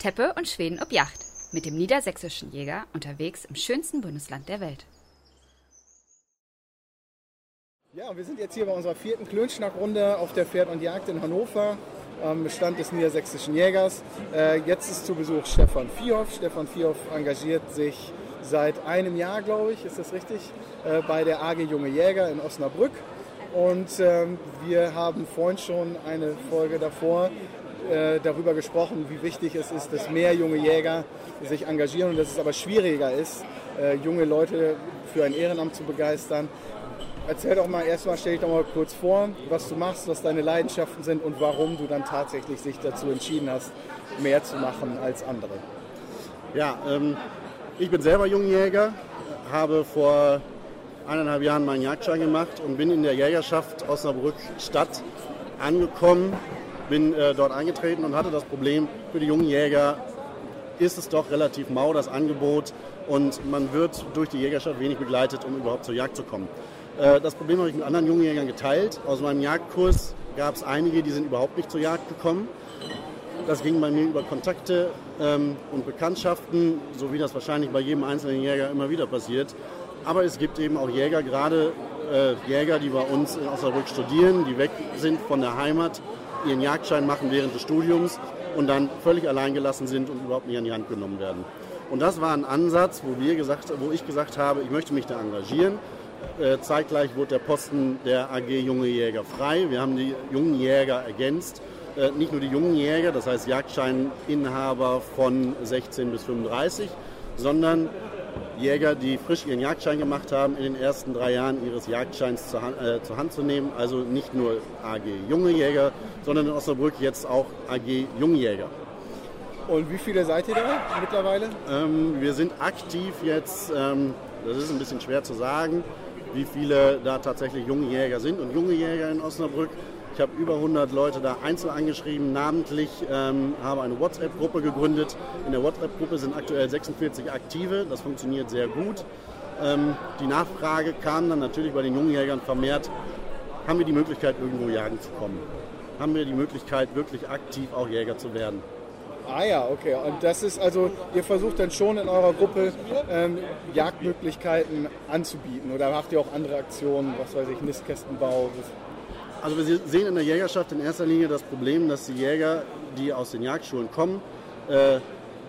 Teppe und Schweden ob Yacht mit dem niedersächsischen Jäger unterwegs im schönsten Bundesland der Welt. Ja, wir sind jetzt hier bei unserer vierten Klönschnackrunde auf der Pferd und Jagd in Hannover am Bestand des niedersächsischen Jägers. Äh, jetzt ist zu Besuch Stefan Viehhoff. Stefan Viehhoff engagiert sich seit einem Jahr, glaube ich, ist das richtig, äh, bei der AG Junge Jäger in Osnabrück. Und ähm, wir haben vorhin schon eine Folge davor äh, darüber gesprochen, wie wichtig es ist, dass mehr junge Jäger sich engagieren und dass es aber schwieriger ist, äh, junge Leute für ein Ehrenamt zu begeistern. Erzähl doch mal erstmal, stell dich doch mal kurz vor, was du machst, was deine Leidenschaften sind und warum du dann tatsächlich sich dazu entschieden hast, mehr zu machen als andere. Ja, ähm, ich bin selber Jungjäger, habe vor eineinhalb Jahren meinen Jagdschein gemacht und bin in der Jägerschaft Osnabrück Stadt angekommen, bin äh, dort eingetreten und hatte das Problem, für die jungen Jäger ist es doch relativ mau, das Angebot, und man wird durch die Jägerschaft wenig begleitet, um überhaupt zur Jagd zu kommen. Äh, das Problem habe ich mit anderen jungen Jägern geteilt. Aus meinem Jagdkurs gab es einige, die sind überhaupt nicht zur Jagd gekommen. Das ging bei mir über Kontakte ähm, und Bekanntschaften, so wie das wahrscheinlich bei jedem einzelnen Jäger immer wieder passiert. Aber es gibt eben auch Jäger, gerade äh, Jäger, die bei uns in Osnabrück studieren, die weg sind von der Heimat, ihren Jagdschein machen während des Studiums und dann völlig alleingelassen sind und überhaupt nicht an die Hand genommen werden. Und das war ein Ansatz, wo, wir gesagt, wo ich gesagt habe, ich möchte mich da engagieren. Äh, zeitgleich wurde der Posten der AG Junge Jäger frei. Wir haben die jungen Jäger ergänzt. Äh, nicht nur die jungen Jäger, das heißt Jagdscheininhaber von 16 bis 35, sondern Jäger, die frisch ihren Jagdschein gemacht haben, in den ersten drei Jahren ihres Jagdscheins zur Hand, äh, zur Hand zu nehmen. Also nicht nur AG Junge Jäger, sondern in Osnabrück jetzt auch AG Jungjäger. Und wie viele seid ihr da mittlerweile? Ähm, wir sind aktiv jetzt, ähm, das ist ein bisschen schwer zu sagen, wie viele da tatsächlich junge Jäger sind und junge Jäger in Osnabrück. Ich habe über 100 Leute da einzeln angeschrieben, namentlich ähm, habe eine WhatsApp-Gruppe gegründet. In der WhatsApp-Gruppe sind aktuell 46 Aktive, das funktioniert sehr gut. Ähm, die Nachfrage kam dann natürlich bei den jungen Jägern vermehrt, haben wir die Möglichkeit, irgendwo jagen zu kommen? Haben wir die Möglichkeit, wirklich aktiv auch Jäger zu werden? Ah ja, okay. Und das ist also, ihr versucht dann schon in eurer Gruppe ähm, Jagdmöglichkeiten anzubieten oder macht ihr auch andere Aktionen, was weiß ich, Nistkästenbau? Also wir sehen in der Jägerschaft in erster Linie das Problem, dass die Jäger, die aus den Jagdschulen kommen, äh,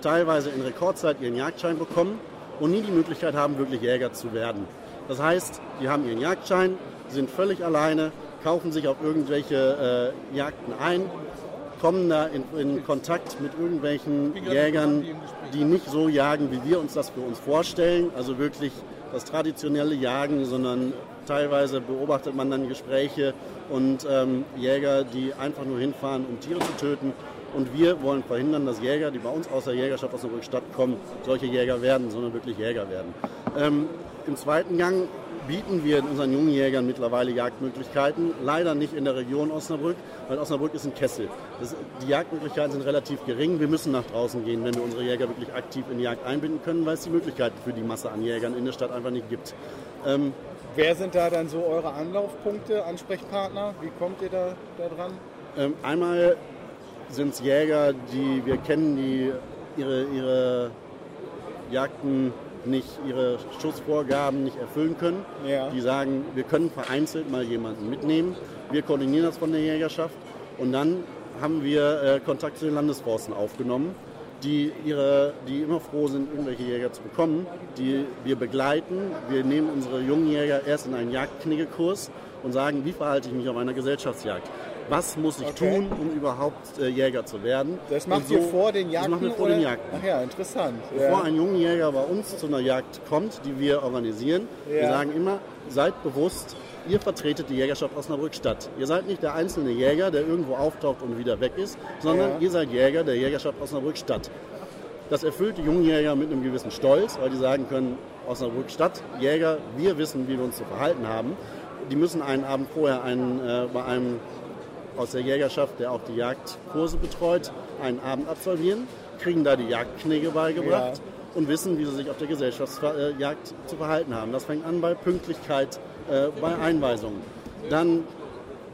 teilweise in Rekordzeit ihren Jagdschein bekommen und nie die Möglichkeit haben, wirklich Jäger zu werden. Das heißt, die haben ihren Jagdschein, sind völlig alleine, kaufen sich auf irgendwelche äh, Jagden ein, kommen da in, in, Kontakt mit irgendwelchen Jägern, die nicht so jagen, wie wir uns das für uns vorstellen. Also wirklich das traditionelle Jagen, sondern teilweise beobachtet man dann Gespräche und ähm, Jäger, die einfach nur hinfahren, um Tiere zu töten. Und wir wollen verhindern, dass Jäger, die bei uns aus der Jägerschaft aus der Rückstadt kommen, solche Jäger werden, sondern wirklich Jäger werden. Ähm, Im zweiten Gang bieten wir unseren jungen Jägern mittlerweile Jagdmöglichkeiten. Leider nicht in der Region Osnabrück, weil Osnabrück ist ein Kessel. Das, die Jagdmöglichkeiten sind relativ gering. Wir müssen nach draußen gehen, wenn wir unsere Jäger wirklich aktiv in die Jagd einbinden können, weil es die Möglichkeiten für die Masse an Jägern in der Stadt einfach nicht gibt. Ähm, Wer sind da dann so eure Anlaufpunkte, Ansprechpartner? Wie kommt ihr da, da dran? Ähm, einmal sind es Jäger, die wir kennen, die ihre, ihre Jagden nicht ihre Schussvorgaben nicht erfüllen können. Ja. Die sagen, wir können vereinzelt mal jemanden mitnehmen. Wir koordinieren das von der Jägerschaft und dann haben wir äh, Kontakt zu den Landesforsten aufgenommen, die, ihre, die immer froh sind, irgendwelche Jäger zu bekommen, die wir begleiten. Wir nehmen unsere jungen Jäger erst in einen Jagdkniggekurs und sagen, wie verhalte ich mich auf einer Gesellschaftsjagd was muss ich okay. tun, um überhaupt äh, Jäger zu werden. Das macht so, ihr vor den Jagden? Das machen wir vor den Jagden. Ach ja, interessant. Bevor ja. ein junger Jäger bei uns zu einer Jagd kommt, die wir organisieren, ja. wir sagen immer, seid bewusst, ihr vertretet die Jägerschaft Osnabrück-Stadt. Ihr seid nicht der einzelne Jäger, der irgendwo auftaucht und wieder weg ist, sondern ja. ihr seid Jäger der Jägerschaft Osnabrück-Stadt. Das erfüllt die jungen Jäger mit einem gewissen Stolz, weil die sagen können, Osnabrück-Stadt, Jäger, wir wissen, wie wir uns zu verhalten haben. Die müssen einen Abend vorher einen, äh, bei einem aus der Jägerschaft, der auch die Jagdkurse betreut, einen Abend absolvieren, kriegen da die Jagdknigge beigebracht ja. und wissen, wie sie sich auf der Gesellschaftsjagd zu verhalten haben. Das fängt an bei Pünktlichkeit, äh, bei Einweisungen. Dann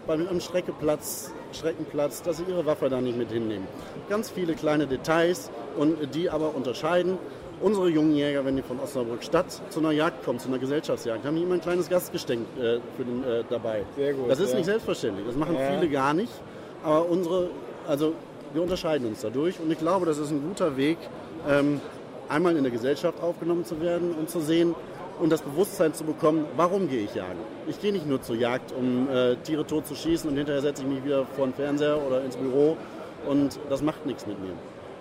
beim Streckeplatz, Streckenplatz, dass sie ihre Waffe da nicht mit hinnehmen. Ganz viele kleine Details, und die aber unterscheiden. Unsere jungen Jäger, wenn die von Osnabrück Stadt zu einer Jagd kommen, zu einer Gesellschaftsjagd, haben die immer ein kleines Gastgeschenk äh, für den, äh, dabei. Sehr gut, das ist ja. nicht selbstverständlich. Das machen Ja. viele gar nicht. Aber unsere, also wir unterscheiden uns dadurch. Und ich glaube, das ist ein guter Weg, ähm, einmal in der Gesellschaft aufgenommen zu werden und zu sehen und das Bewusstsein zu bekommen, warum gehe ich jagen. Ich gehe nicht nur zur Jagd, um äh, Tiere tot zu schießen und hinterher setze ich mich wieder vor den Fernseher oder ins Büro und das macht nichts mit mir.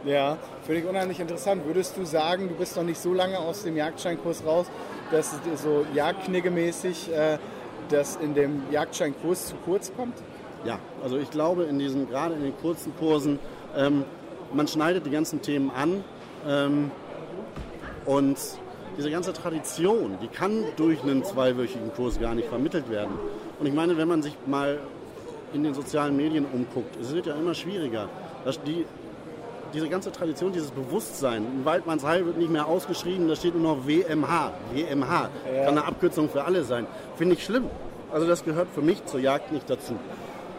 Ja, finde ich unheimlich interessant. Würdest du sagen, du bist noch nicht so lange aus dem Jagdscheinkurs raus, dass so jagdkniggemäßig äh, das in dem Jagdscheinkurs zu kurz kommt? Ja, also ich glaube, in diesen, gerade in den kurzen Kursen, ähm, man schneidet die ganzen Themen an ähm, und diese ganze Tradition, die kann durch einen zweiwöchigen Kurs gar nicht vermittelt werden. Und ich meine, wenn man sich mal in den sozialen Medien umguckt, es wird ja immer schwieriger. dass die, diese ganze Tradition, dieses Bewusstsein, in Waldmannsheil wird nicht mehr ausgeschrieben, da steht nur noch WMH. WMH kann eine Abkürzung für alle sein. Finde ich schlimm. Also das gehört für mich zur Jagd nicht dazu.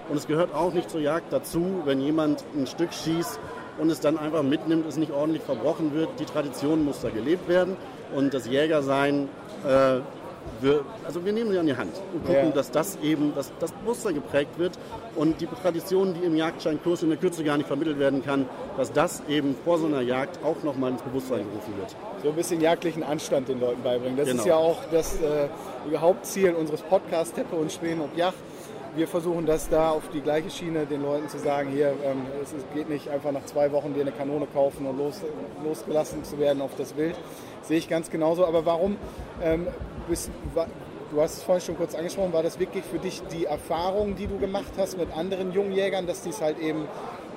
Und es gehört auch nicht zur Jagd dazu, wenn jemand ein Stück schießt und es dann einfach mitnimmt, es nicht ordentlich verbrochen wird. Die Tradition muss da gelebt werden und das Jägersein, äh, wir, also wir nehmen sie an die Hand und gucken, Ja. dass das eben, dass das Bewusstsein geprägt wird und die Tradition, die im Jagdscheinkurs in der Kürze gar nicht vermittelt werden kann, dass das eben vor so einer Jagd auch nochmal ins Bewusstsein gerufen wird. So ein bisschen jagdlichen Anstand den Leuten beibringen. Das Genau. ist ja auch das äh, Hauptziel unseres Podcasts Teppe und Spähen und Yacht. Wir versuchen das da auf die gleiche Schiene den Leuten zu sagen, hier, ähm, es ist- geht nicht einfach nach zwei Wochen dir eine Kanone kaufen und los, losgelassen zu werden auf das Wild. Sehe ich ganz genauso. Aber warum, ähm, bist, wa, du hast es vorhin schon kurz angesprochen, war das wirklich für dich die Erfahrung, die du gemacht hast mit anderen jungen Jägern, dass die es halt eben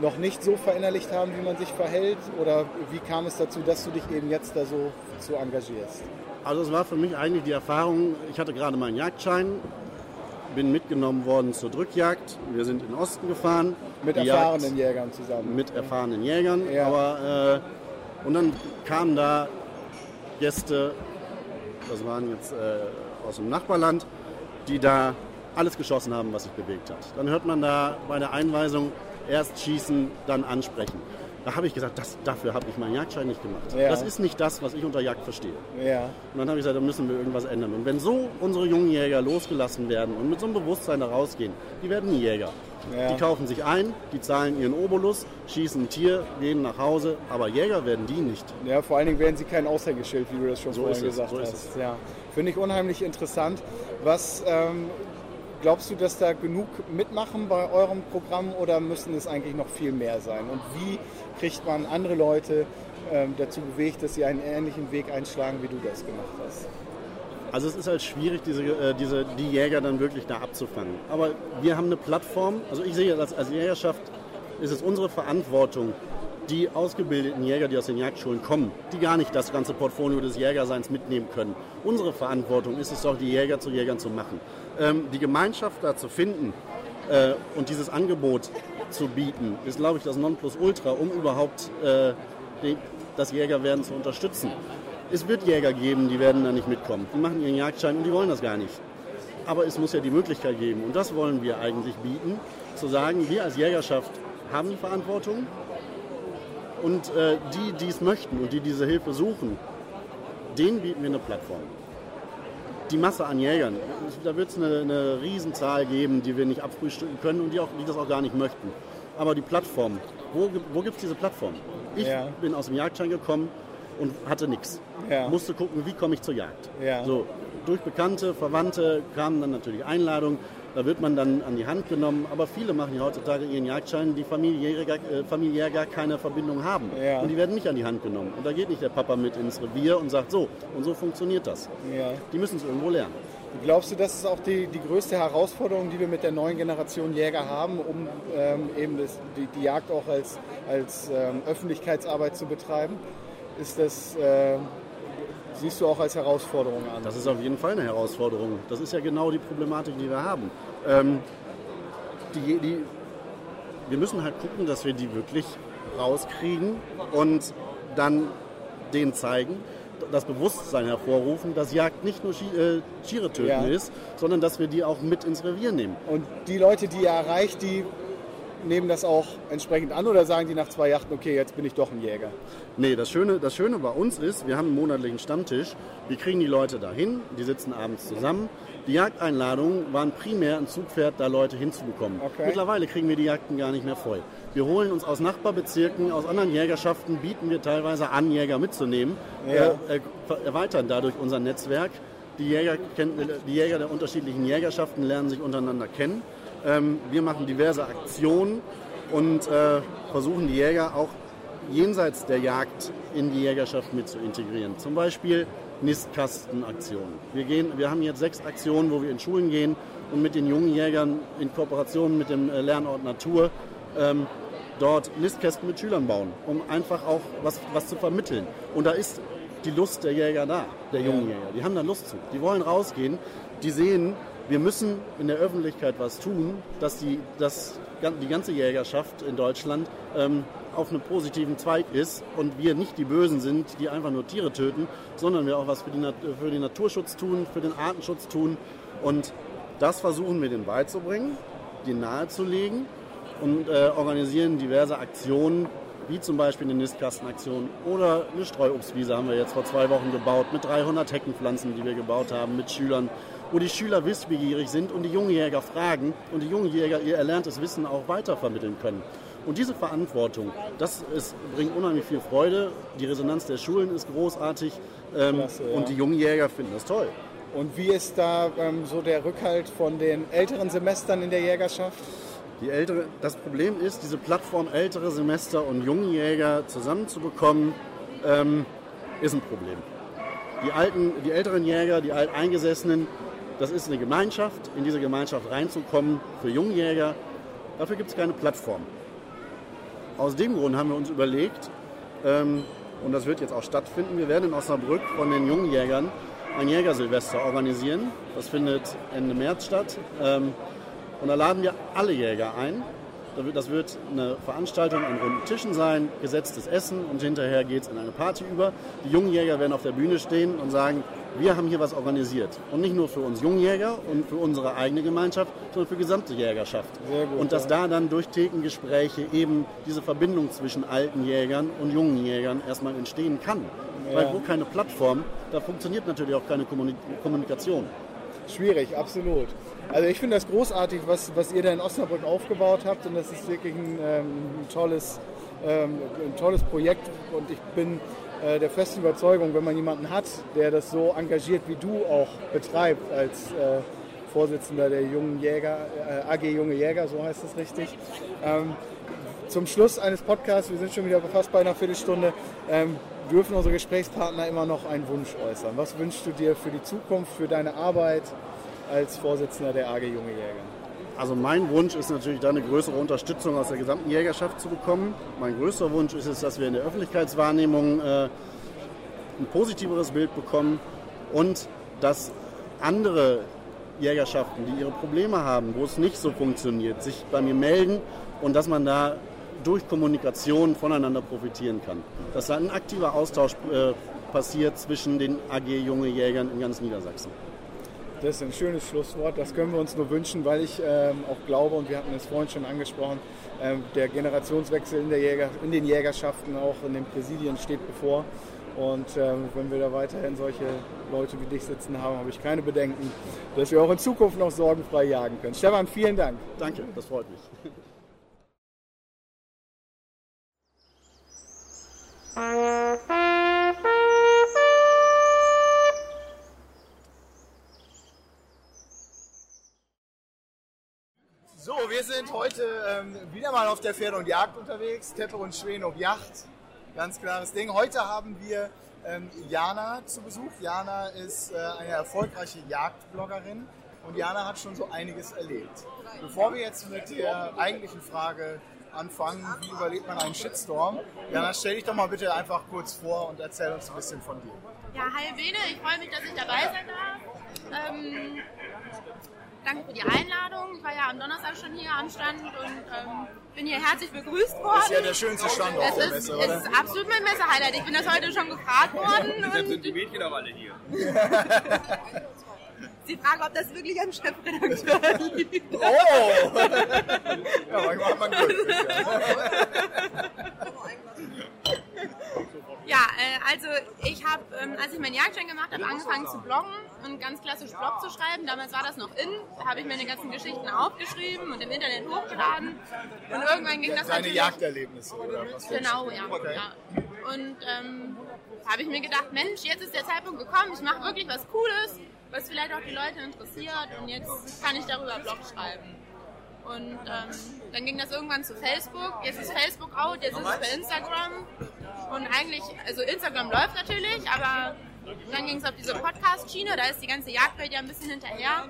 noch nicht so verinnerlicht haben, wie man sich verhält? Oder wie kam es dazu, dass du dich eben jetzt da so zu engagierst? Also es war für mich eigentlich die Erfahrung, ich hatte gerade meinen Jagdschein, bin mitgenommen worden zur Drückjagd. Wir sind in den Osten gefahren. Mit erfahrenen Jagd Jägern zusammen. mit erfahrenen Jägern. Ja. Aber, äh, und dann kamen da Gäste, das waren jetzt äh, aus dem Nachbarland, die da alles geschossen haben, was sich bewegt hat. Dann hört man da bei der Einweisung erst schießen, dann ansprechen. Da habe ich gesagt, das, dafür habe ich meinen Jagdschein nicht gemacht. Ja. Das ist nicht das, was ich unter Jagd verstehe. Ja. Und dann habe ich gesagt, da müssen wir irgendwas ändern. Und wenn so unsere jungen Jäger losgelassen werden und mit so einem Bewusstsein da rausgehen, die werden nie Jäger. Ja. Die kaufen sich ein, die zahlen ihren Obolus, schießen ein Tier, gehen nach Hause, aber Jäger werden die nicht. Ja, vor allen Dingen werden sie kein Aushängeschild, wie du das schon So vorhin gesagt so hast. Ja. Finde ich unheimlich interessant. Was ähm, glaubst du, dass da genug mitmachen bei eurem Programm oder müssen es eigentlich noch viel mehr sein? Und wie kriegt man andere Leute ähm, dazu bewegt, dass sie einen ähnlichen Weg einschlagen, wie du das gemacht hast? Also es ist halt schwierig, diese, äh, diese, die Jäger dann wirklich da abzufangen. Aber wir haben eine Plattform, also ich sehe das als Jägerschaft, ist es unsere Verantwortung, die ausgebildeten Jäger, die aus den Jagdschulen kommen, die gar nicht das ganze Portfolio des Jägerseins mitnehmen können. Unsere Verantwortung ist es doch, die Jäger zu Jägern zu machen. Ähm, die Gemeinschaft da zu finden äh, und dieses Angebot zu bieten, ist, glaube ich, das Nonplusultra, um überhaupt äh, das Jägerwerden zu unterstützen. Es wird Jäger geben, die werden da nicht mitkommen. Die machen ihren Jagdschein und die wollen das gar nicht. Aber es muss ja die Möglichkeit geben, und das wollen wir eigentlich bieten, zu sagen, wir als Jägerschaft haben die Verantwortung und äh, die, die es möchten und die diese Hilfe suchen, denen bieten wir eine Plattform. Die Masse an Jägern, da wird es eine, eine Riesenzahl geben, die wir nicht abfrühstücken können und die, auch, die das auch gar nicht möchten. Aber die Plattform, wo, wo gibt es diese Plattform? Ich Ja. bin aus dem Jagdschein gekommen und hatte nichts. Ja. Musste gucken, wie komme ich zur Jagd. Ja. So, durch Bekannte, Verwandte kamen dann natürlich Einladungen. Da wird man dann an die Hand genommen. Aber viele machen ja heutzutage ihren Jagdschein, die familiär, gar- äh, familiär gar keine Verbindung haben. Ja. Und die werden nicht an die Hand genommen. Und da geht nicht der Papa mit ins Revier und sagt, so, und so funktioniert das. Ja. Die müssen es irgendwo lernen. Glaubst du, das ist auch die, die größte Herausforderung, die wir mit der neuen Generation Jäger haben, um ähm, eben das, die, die Jagd auch als, als ähm, Öffentlichkeitsarbeit zu betreiben? Ist das, äh, siehst du auch als Herausforderung an? Das ist auf jeden Fall eine Herausforderung. Das ist ja genau die Problematik, die wir haben. Ähm, die, die, wir müssen halt gucken, dass wir die wirklich rauskriegen und dann denen zeigen, das Bewusstsein hervorrufen, dass Jagd nicht nur äh, Tiere töten Ja. ist, sondern dass wir die auch mit ins Revier nehmen. Und die Leute, die ihr erreicht, die nehmen das auch entsprechend an oder sagen die nach zwei Yachten, okay, jetzt bin ich doch ein Jäger? Nee, das Schöne, das Schöne bei uns ist, wir haben einen monatlichen Stammtisch. Wir kriegen die Leute dahin, die sitzen abends zusammen. Die Jagdeinladungen waren primär ein Zugpferd, da Leute hinzubekommen. Okay. Mittlerweile kriegen wir die Jagden gar nicht mehr voll. Wir holen uns aus Nachbarbezirken, aus anderen Jägerschaften, bieten wir teilweise an, Jäger mitzunehmen, Ja. äh, erweitern dadurch unser Netzwerk. Die Jäger, die Jäger der unterschiedlichen Jägerschaften lernen sich untereinander kennen. Ähm, wir machen diverse Aktionen und äh, versuchen die Jäger auch jenseits der Jagd in die Jägerschaft mit zu integrieren. Zum Beispiel Nistkastenaktionen. Wir, gehen, wir haben jetzt sechs Aktionen, wo wir in Schulen gehen und mit den jungen Jägern in Kooperation mit dem äh, Lernort Natur ähm, dort Nistkästen mit Schülern bauen, um einfach auch was, was zu vermitteln. Und da ist die Lust der Jäger da, der jungen Jäger. Die haben da Lust zu. Die wollen rausgehen, die sehen, wir müssen in der Öffentlichkeit was tun, dass die, dass die ganze Jägerschaft in Deutschland ähm, auf einem positiven Zweig ist und wir nicht die Bösen sind, die einfach nur Tiere töten, sondern wir auch was für, die für den Naturschutz tun, für den Artenschutz tun. Und das versuchen wir denen beizubringen, denen nahezulegen und äh, organisieren diverse Aktionen, wie zum Beispiel eine Nistkastenaktion oder eine Streuobstwiese haben wir jetzt vor zwei Wochen gebaut mit 300 Heckenpflanzen, die wir gebaut haben mit Schülern, wo die Schüler wissbegierig sind und die jungen Jäger fragen und die jungen Jäger ihr erlerntes Wissen auch weitervermitteln können. Und diese Verantwortung, das ist, bringt unheimlich viel Freude. Die Resonanz der Schulen ist großartig ähm, Klasse, ja. und die jungen Jäger finden das toll. Und wie ist da ähm, so der Rückhalt von den älteren Semestern in der Jägerschaft? Die ältere, das Problem ist, diese Plattform ältere Semester und junge Jäger zusammenzubekommen, ähm, ist ein Problem. Die, alten, die älteren Jäger, die Alteingesessenen, das ist eine Gemeinschaft. In diese Gemeinschaft reinzukommen für Jungjäger, dafür gibt es keine Plattform. Aus dem Grund haben wir uns überlegt, ähm, und das wird jetzt auch stattfinden, wir werden in Osnabrück von den Jungjägern ein Jägersilvester organisieren. Das findet Ende März statt. Ähm, und da laden wir alle Jäger ein. Das wird eine Veranstaltung an runden Tischen sein, gesetztes Essen und hinterher geht es in eine Party über. Die jungen Jäger werden auf der Bühne stehen und sagen, wir haben hier was organisiert. Und nicht nur für uns Jungjäger und für unsere eigene Gemeinschaft, sondern für die gesamte Jägerschaft. Gut, und dass ja. da dann durch Thekengespräche eben diese Verbindung zwischen alten Jägern und jungen Jägern erstmal entstehen kann. Weil wo keine Plattform, da funktioniert natürlich auch keine Kommuni- Kommunikation. Schwierig, absolut. Also ich finde das großartig, was, was ihr da in Osnabrück aufgebaut habt und das ist wirklich ein, ähm, ein, tolles, ähm, ein tolles Projekt und ich bin äh, der festen Überzeugung, wenn man jemanden hat, der das so engagiert wie du auch betreibt als äh, Vorsitzender der jungen Jäger, äh, AG Junge Jäger, so heißt es richtig. Ähm, zum Schluss eines Podcasts, wir sind schon wieder fast bei einer Viertelstunde, ähm, dürfen unsere Gesprächspartner immer noch einen Wunsch äußern. Was wünschst du dir für die Zukunft, für deine Arbeit als Vorsitzender der AG Junge Jäger? Also mein Wunsch ist natürlich da eine größere Unterstützung aus der gesamten Jägerschaft zu bekommen. Mein größter Wunsch ist es, dass wir in der Öffentlichkeitswahrnehmung äh, ein positiveres Bild bekommen und dass andere Jägerschaften, die ihre Probleme haben, wo es nicht so funktioniert, sich bei mir melden und dass man da durch Kommunikation voneinander profitieren kann. Dass da ein aktiver Austausch äh, passiert zwischen den AG Junge Jägern in ganz Niedersachsen. Das ist ein schönes Schlusswort, das können wir uns nur wünschen, weil ich ähm, auch glaube, und wir hatten es vorhin schon angesprochen, ähm, der Generationswechsel in, der Jäger, in den Jägerschaften, auch in den Präsidien steht bevor. Und ähm, wenn wir da weiterhin solche Leute wie dich sitzen haben, habe ich keine Bedenken, dass wir auch in Zukunft noch sorgenfrei jagen können. Stefan, vielen Dank. Danke, das freut mich. So, wir sind heute ähm, wieder mal auf der Pferde und Jagd unterwegs. Teppe und Schwen auf Yacht. Ganz klares Ding. Heute haben wir ähm, Jana zu Besuch. Jana ist äh, eine erfolgreiche Jagdbloggerin und Jana hat schon so einiges erlebt. Bevor wir jetzt mit der eigentlichen Frage anfangen, wie überlebt man einen Shitstorm, Jana, stell dich doch mal bitte einfach kurz vor und erzähl uns ein bisschen von dir. Ja, hi Bene, ich freue mich, dass ich dabei sein darf. Ähm, danke für die Einladung. Ich war ja am Donnerstag schon hier am Stand und ähm, bin hier herzlich begrüßt worden. Das ist ja der schönste Stand auf es der ist, Messe, es oder? ist absolut mein Messehighlight. Ich bin das heute schon gefragt worden. Deshalb sind die Mädchen auch alle hier. sie fragen, ob das wirklich am Chefredakteur liegt. Oh! ja, manchmal hat man Glück. Ja, äh, also ich habe, ähm, als ich meinen Jagdschein gemacht habe, angefangen zu bloggen und ganz klassisch Blog zu schreiben. Damals war das noch in. Da habe ich meine ganzen Geschichten aufgeschrieben und im Internet hochgeladen. Und irgendwann ging das Deine natürlich... Jagderlebnisse oder was? Genau, ja. Okay. ja. Und ähm, habe ich mir gedacht, Mensch, jetzt ist der Zeitpunkt gekommen, ich mache wirklich was Cooles, was vielleicht auch die Leute interessiert und jetzt kann ich darüber Blog schreiben. Und ähm, dann ging das irgendwann zu Facebook, jetzt ist Facebook out, jetzt ist es bei Instagram. Und eigentlich, also Instagram läuft natürlich, aber dann ging es auf diese Podcast-Schiene, da ist die ganze Jagdwelt ja ein bisschen hinterher.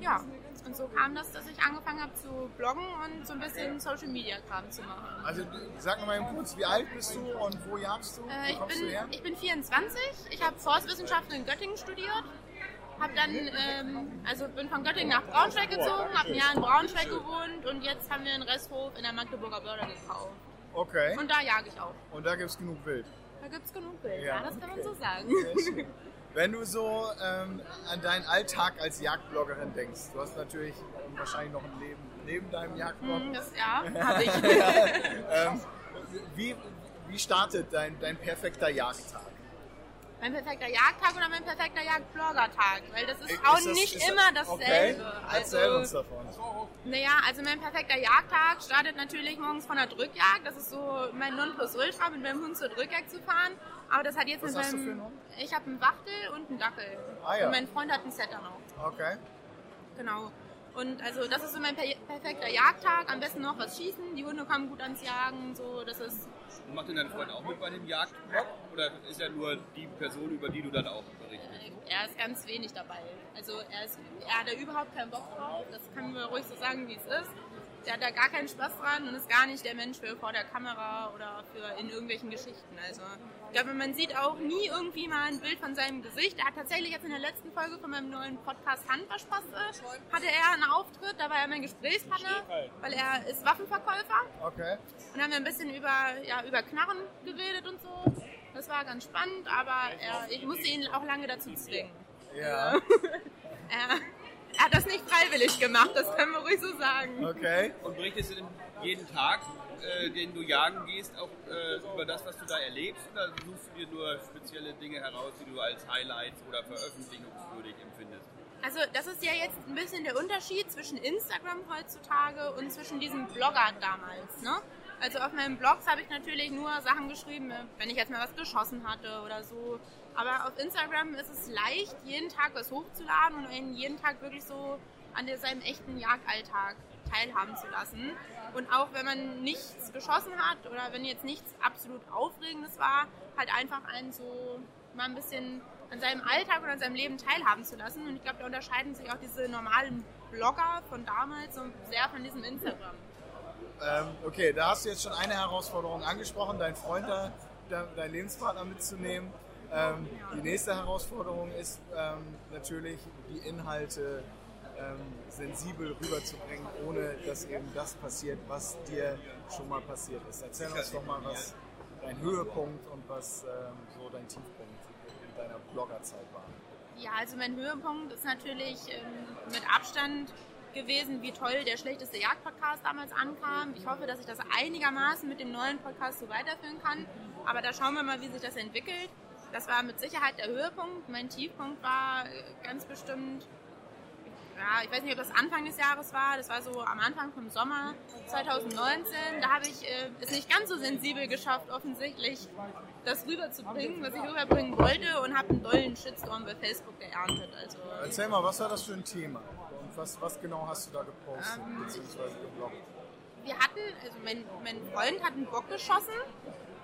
Ja, und so kam das, dass ich angefangen habe zu bloggen und so ein bisschen Social Media Kram zu machen. Also sag mal kurz, wie alt bist du und wo jagst du? Äh, ich, du bin, her? ich bin 24, ich habe Forstwissenschaften in Göttingen studiert, habe dann, ähm, also bin von Göttingen nach Braunschweig gezogen, habe ein Jahr in Braunschweig gewohnt und jetzt haben wir einen Resthof in der Magdeburger Börde gekauft. Okay. Und da jage ich auch. Und da gibt es genug Wild. Da gibt es genug Bild, Ja, ja, das kann man okay. so sagen. Wenn du so ähm, an deinen Alltag als Jagdbloggerin denkst, du hast natürlich ähm, wahrscheinlich noch ein Leben neben deinem Jagdblog. Hm, Das, ja, habe ich. ähm, wie, wie startet dein, dein perfekter Jagdtag? Mein perfekter Jagdtag oder mein perfekter Jagdbloggertag, weil das ist Ist auch das- nicht ist das- immer dasselbe. Okay. Erzähl uns davon. Naja, also mein perfekter Jagdtag startet natürlich morgens von der Drückjagd. Das ist so mein Nonplusultra, mit meinem Hund zur Drückjagd zu fahren. Aber das hat jetzt Was mit hast du meinem... für einen Hund? Ich habe einen Wachtel und einen Dackel. Ah, ja. Und mein Freund hat einen Setter noch. Okay. Genau. Und also das ist so mein per perfekter Jagdtag. Am besten noch was schießen. Die Hunde kommen gut ans Jagen. So, das ist... Und macht denn dein Freund auch mit bei dem Jagdblog? Oder ist er nur die Person, über die du dann auch berichtest? Er ist ganz wenig dabei. Also er, ist, er hat da überhaupt keinen Bock drauf. Das können wir ruhig so sagen, wie es ist. Der hat da gar keinen Spaß dran und ist gar nicht der Mensch für vor der Kamera oder für in irgendwelchen Geschichten. Also ich glaube, man sieht auch nie irgendwie mal ein Bild von seinem Gesicht. Er hat tatsächlich jetzt in der letzten Folge von meinem neuen Podcast Handwaschpaste hatte er einen Auftritt. Da war er mein Gesprächspartner, weil er ist Waffenverkäufer. Okay. Und haben wir ein bisschen über, ja, über Knarren geredet und so. Das war ganz spannend, aber er, ich musste ihn auch lange dazu zwingen. Ja. Er, hat das nicht freiwillig gemacht, das können wir ruhig so sagen. Okay. Und berichtest du denn jeden Tag, äh, den du jagen gehst, auch äh, über das, was du da erlebst? Oder suchst du dir nur spezielle Dinge heraus, die du als Highlights oder veröffentlichungswürdig empfindest? Also das ist ja jetzt ein bisschen der Unterschied zwischen Instagram heutzutage und zwischen diesem Blogger damals. Ne? Also auf meinen Blogs habe ich natürlich nur Sachen geschrieben, wenn ich jetzt mal was geschossen hatte oder so. Aber auf Instagram ist es leicht, jeden Tag was hochzuladen und einen jeden Tag wirklich so an seinem echten Jagdalltag teilhaben zu lassen. Und auch wenn man nichts geschossen hat oder wenn jetzt nichts absolut Aufregendes war, halt einfach einen so mal ein bisschen an seinem Alltag und an seinem Leben teilhaben zu lassen. Und ich glaube, da unterscheiden sich auch diese normalen Blogger von damals so sehr von diesem Instagram. Ähm, okay, da hast du jetzt schon eine Herausforderung angesprochen, deinen Freund da, de- deinen Lebenspartner mitzunehmen. Ähm, die nächste Herausforderung ist ähm, natürlich, die Inhalte ähm, sensibel rüberzubringen, ohne dass eben das passiert, was dir schon mal passiert ist. Erzähl uns doch mal, was dein Höhepunkt und was ähm, so dein Tiefpunkt in deiner Bloggerzeit war. Ja, also mein Höhepunkt ist natürlich ähm, mit Abstand gewesen, wie toll der schlechteste Jagdpodcast damals ankam. Ich hoffe, dass ich das einigermaßen mit dem neuen Podcast so weiterführen kann. Aber da schauen wir mal, wie sich das entwickelt. Das war mit Sicherheit der Höhepunkt. Mein Tiefpunkt war äh, ganz bestimmt, ja, ich weiß nicht, ob das Anfang des Jahres war. Das war so am Anfang vom Sommer 2019. Da habe ich äh, es nicht ganz so sensibel geschafft, offensichtlich das rüberzubringen, was ich rüberbringen wollte und habe einen dollen Shitstorm bei Facebook geerntet. Also Erzähl mal, was war das für ein Thema? Und was, was genau hast du da gepostet bzw. gebloggt? wir hatten, also mein, mein Freund hat einen Bock geschossen.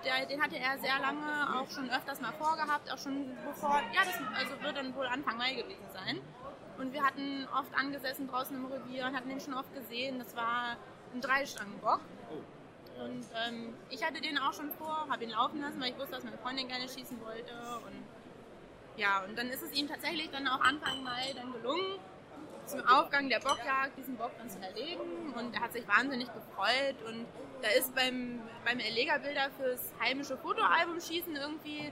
Der, den hatte er sehr lange auch schon öfters mal vorgehabt, auch schon bevor, ja, das also wird dann wohl Anfang Mai gewesen sein. Und wir hatten oft angesessen draußen im Revier und hatten den schon oft gesehen. Das war ein Dreistangenbock. Und ähm, ich hatte den auch schon vor, habe ihn laufen lassen, weil ich wusste, dass meine Freundin gerne schießen wollte. Und ja, und dann ist es ihm tatsächlich dann auch Anfang Mai dann gelungen, zum Aufgang der Bockjagd diesen Bock dann zu erlegen und er hat sich wahnsinnig gefreut und da ist beim, beim Erlegerbilder fürs heimische Fotoalbum schießen irgendwie,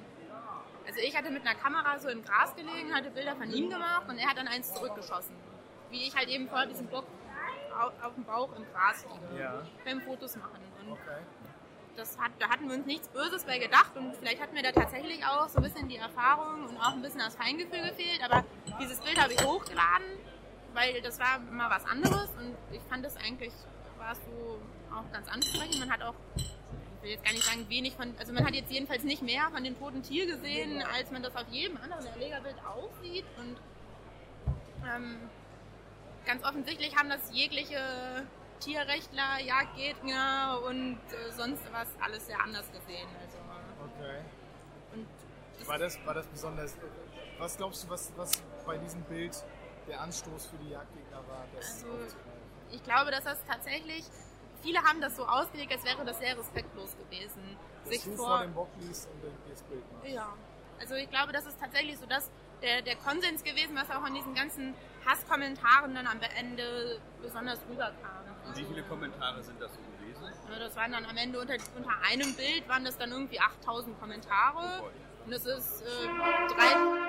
also ich hatte mit einer Kamera so im Gras gelegen, hatte Bilder von ihm gemacht und er hat dann eins zurückgeschossen. Wie ich halt eben vor diesem Bock au- auf dem Bauch im Gras liegen Ja. beim Fotos machen. Und Okay. das hat, da hatten wir uns nichts Böses bei gedacht und vielleicht hat mir da tatsächlich auch so ein bisschen die Erfahrung und auch ein bisschen das Feingefühl gefehlt, aber dieses Bild habe ich hochgeladen, weil das war mal was anderes und ich fand es eigentlich, war es so auch ganz ansprechend. Man hat auch, ich will jetzt gar nicht sagen wenig von, also man hat jetzt jedenfalls nicht mehr von dem toten Tier gesehen, als man das auf jedem anderen Erlegerbild auch sieht und ähm, ganz offensichtlich haben das jegliche Tierrechtler, Jagdgegner und äh, sonst was alles sehr anders gesehen. Also, Okay. das, War das, war das besonders. Was glaubst du, was, was bei diesem Bild der Anstoß für die Jagdgegner war? Das Also, ich glaube, dass das tatsächlich, viele haben das so ausgelegt, als wäre das sehr respektlos gewesen. Dass du vor dem Bock liest und dann das Bild machst. Ja, also ich glaube, das ist tatsächlich so das, der, der Konsens gewesen, was auch an diesen ganzen Hasskommentaren dann am Ende besonders rüberkam. Wie viele Kommentare sind das so gewesen? Ja, Das waren dann am Ende unter, unter einem Bild waren das dann irgendwie 8000 Kommentare. Und das ist äh, drei.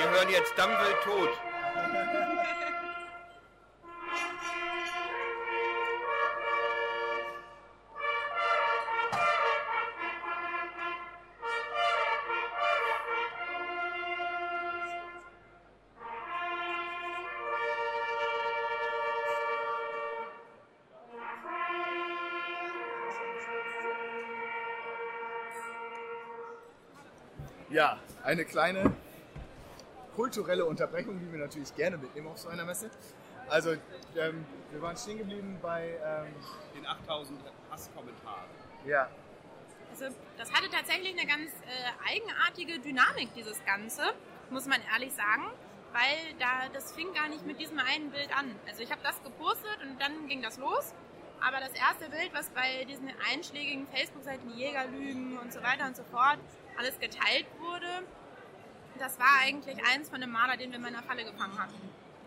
Wir hören jetzt Dammwild tot. Ja, eine kleine kulturelle Unterbrechung, die wir natürlich gerne mitnehmen auf so einer Messe. Also, ähm, wir waren stehen geblieben bei. Ähm, Den 8000 Hasskommentaren. ja, Also das hatte tatsächlich eine ganz äh, eigenartige Dynamik, dieses Ganze, muss man ehrlich sagen. Weil da, das fing gar nicht mit diesem einen Bild an. Also ich habe das gepostet und dann ging das los. Aber das erste Bild, was bei diesen einschlägigen Facebook-Seiten Jägerlügen und so weiter und so fort alles geteilt wurde, das war eigentlich eins von dem Maler, den wir in meiner Falle gefangen hatten.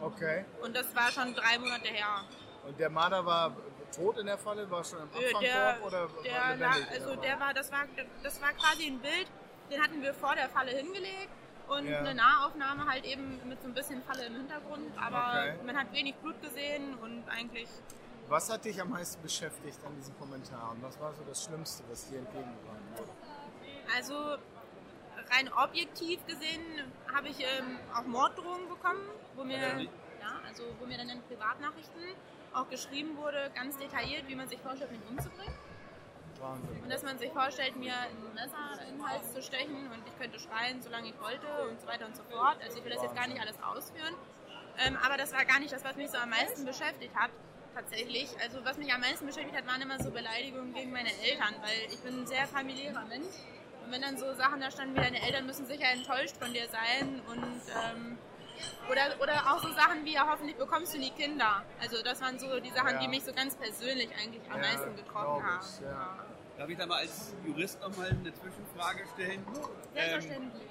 okay. Und das war schon drei Monate her. Und der Marder war tot in der Falle, war schon im Äh, Abfangkorb der, oder der, war lebendig? also der war, das war, das war quasi ein Bild, den hatten wir vor der Falle hingelegt und Ja. eine Nahaufnahme halt eben mit so ein bisschen Falle im Hintergrund, aber Okay. man hat wenig Blut gesehen und eigentlich, Was hat dich am meisten beschäftigt an diesen Kommentaren? Was war so das Schlimmste, was dir entgegengebracht wurde? also rein objektiv gesehen habe ich ähm, auch Morddrohungen bekommen, wo mir, ja, also wo mir dann in Privatnachrichten auch geschrieben wurde, ganz detailliert, wie man sich vorstellt, mich umzubringen. Wahnsinn. Und dass man sich vorstellt, mir ein Messer in den Hals zu stechen und ich könnte schreien, solange ich wollte und so weiter und so fort. Also ich will das jetzt gar nicht alles ausführen. Ähm, aber das war gar nicht das, was mich so am meisten beschäftigt hat, tatsächlich. Also was mich am meisten beschäftigt hat, waren immer so Beleidigungen gegen meine Eltern, weil ich bin ein sehr familiärer Mensch. Und wenn dann so Sachen da standen wie deine Eltern müssen sicher enttäuscht von dir sein und ähm, oder, oder auch so Sachen wie ja, hoffentlich bekommst du nie Kinder. Also das waren so die Sachen, Ja. die mich so ganz persönlich eigentlich am Ja, meisten getroffen haben. ich, ja. Darf ich da mal als Jurist nochmal eine Zwischenfrage stellen? Ähm, Selbstverständlich.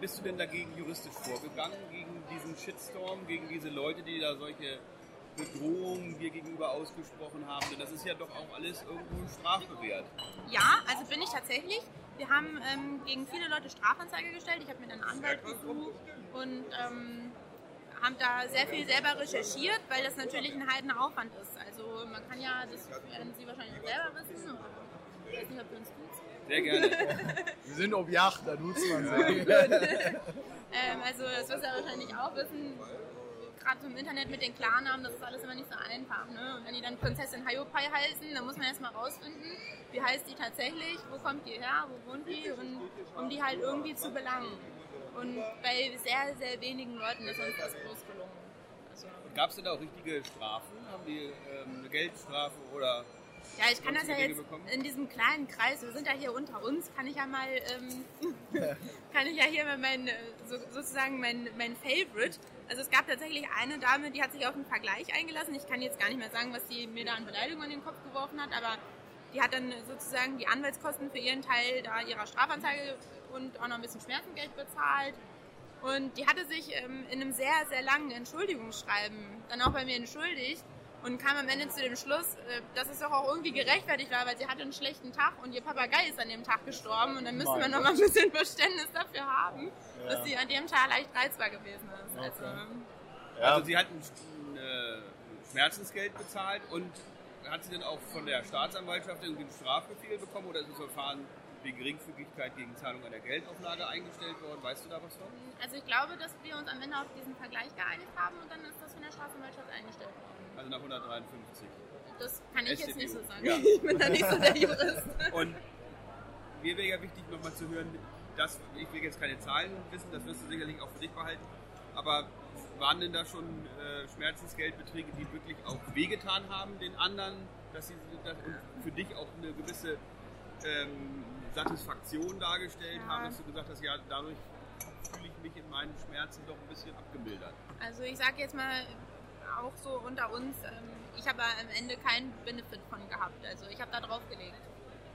bist du denn dagegen juristisch vorgegangen, gegen diesen Shitstorm, gegen diese Leute, die da solche Bedrohungen dir gegenüber ausgesprochen haben? Denn das ist ja doch auch alles irgendwo strafbewehrt. Ja, also bin ich tatsächlich. Wir haben ähm, gegen viele Leute Strafanzeige gestellt. Ich habe mir einen Anwalt gesucht und ähm, haben da sehr viel selber recherchiert, weil das natürlich ein Heidenaufwand ist. Also man kann ja, das werden Sie wahrscheinlich selber wissen, aber ich weiß nicht, ob wir uns duzen. Sehr gerne. Wir sind ob Yacht, da duzt man sich. Ähm, also das wirst du ja wahrscheinlich auch wissen, gerade so im Internet mit den Klarnamen, das ist alles immer nicht so einfach. Ne? Und wenn die dann Prinzessin Hayopai heißen, dann muss man erstmal rausfinden, wie heißt die tatsächlich, wo kommt die her, wo wohnt die und um die halt irgendwie zu belangen. Und bei sehr, sehr wenigen Leuten ist uns das bloß gelungen. Also, Gab es denn da auch richtige Strafen? Haben die ähm, eine Geldstrafe oder ja, ich kann das ja jetzt in diesem kleinen Kreis, wir sind ja hier unter uns, kann ich ja mal, ähm, kann ich ja hier mal mein, äh, so, sozusagen mein, mein Favorite. Also es gab tatsächlich eine Dame, die hat sich auf einen Vergleich eingelassen. Ich kann jetzt gar nicht mehr sagen, was die mir da an Beleidigung an den Kopf geworfen hat, aber die hat dann sozusagen die Anwaltskosten für ihren Teil da ihrer Strafanzeige und auch noch ein bisschen Schmerzengeld bezahlt. Und die hatte sich ähm, in einem sehr, sehr langen Entschuldigungsschreiben dann auch bei mir entschuldigt und kam am Ende zu dem Schluss, äh, dass es doch auch irgendwie gerechtfertigt war, weil sie hatte einen schlechten Tag und ihr Papagei ist an dem Tag gestorben und dann müssen wir noch mal ein bisschen Verständnis dafür haben, Ja. dass sie an dem Tag leicht reizbar gewesen ist. Also, Ja. Also sie hat ein, ein äh, Schmerzensgeld bezahlt und hat sie denn auch von der Staatsanwaltschaft irgendwie ein Strafbefehl bekommen oder ist das Verfahren wegen Geringfügigkeit gegen Zahlung einer Geldauflage eingestellt worden? Weißt du da was von? also ich glaube, dass wir uns am Ende auf diesen Vergleich geeinigt haben und dann ist das von der Staatsanwaltschaft eingestellt worden. Also nach 153. Das kann ich jetzt nicht so sagen. Ja. Ich bin da nicht so der Jurist. Und mir wäre ja wichtig, nochmal zu hören, dass, ich will jetzt keine Zahlen wissen, das wirst du sicherlich auch für dich behalten, aber waren denn da schon äh, Schmerzensgeldbeträge, die wirklich auch wehgetan haben den anderen, dass sie das, und für dich auch eine gewisse ähm, Satisfaktion dargestellt Ja. haben, dass du gesagt hast, ja, dadurch fühle ich mich in meinen Schmerzen doch ein bisschen abgemildert. Also ich sage jetzt mal auch so unter uns, ähm, ich habe am Ende keinen Benefit von gehabt. Also ich habe da draufgelegt.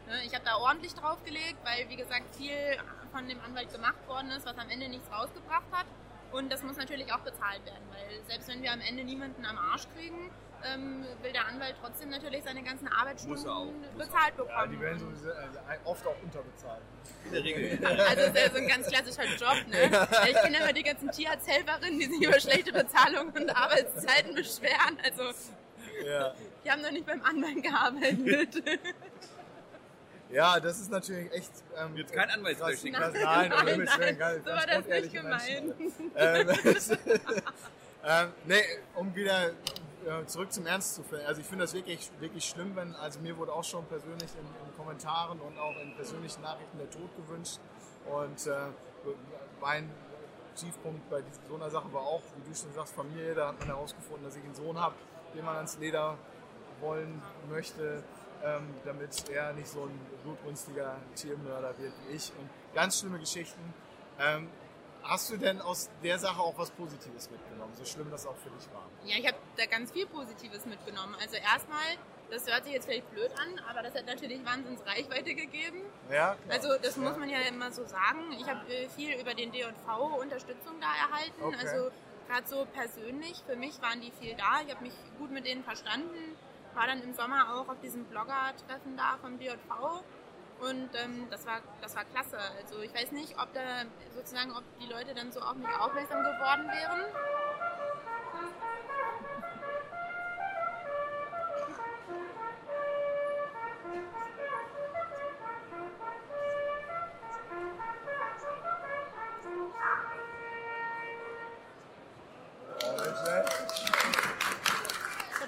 Ne, Ich habe da ordentlich draufgelegt, weil wie gesagt viel von dem Anwalt gemacht worden ist, was am Ende nichts rausgebracht hat. Und das muss natürlich auch bezahlt werden, weil selbst wenn wir am Ende niemanden am Arsch kriegen, ähm, will der Anwalt trotzdem natürlich seine ganzen Arbeitsstunden Muss er auch, muss bezahlt Ja, bekommen. die werden sowieso äh, oft auch unterbezahlt. In der Regel. Also das ist ja so ein ganz klassischer Job. Ne? Ich kenne immer die ganzen Tierarzthelferinnen, die sich über schlechte Bezahlung und Arbeitszeiten beschweren. Also Ja. die haben noch nicht beim Anwalt gearbeitet. ja, das ist natürlich echt. Ähm, Jetzt kein krass, Nein, Nein, Himmels Willen, nein, ganz, so war das nicht gemeint. Ähm, ähm, nee, um wieder äh, zurück zum Ernst zu finden. Also ich finde das wirklich, wirklich schlimm, wenn, also mir wurde auch schon persönlich in, in Kommentaren und auch in persönlichen Nachrichten der Tod gewünscht. Und äh, mein Tiefpunkt bei so einer Sache war auch, wie du schon sagst, Familie. Da hat man herausgefunden, dass ich einen Sohn habe, den man ans Leder wollen möchte, ähm, damit er nicht so ein blutrünstiger Tiermörder wird wie ich. Und ganz schlimme Geschichten. Ähm, hast du denn aus der Sache auch was Positives mitgenommen, so schlimm das auch für dich war? Ja, ich habe da ganz viel Positives mitgenommen. Also erstmal, das hört sich jetzt vielleicht blöd an, aber das hat natürlich wahnsinns Reichweite gegeben. Ja, klar. Also das muss man ja immer so sagen. Ich habe äh, viel über den D&V Unterstützung da erhalten. Okay. Also gerade so persönlich, für mich waren die viel da. Ich habe mich gut mit denen verstanden. War dann im Sommer auch auf diesem Blogger-Treffen da vom D&V. Und ähm, das, war, das war klasse. Also ich weiß nicht, ob da sozusagen, ob die Leute dann so auf mich aufmerksam geworden wären.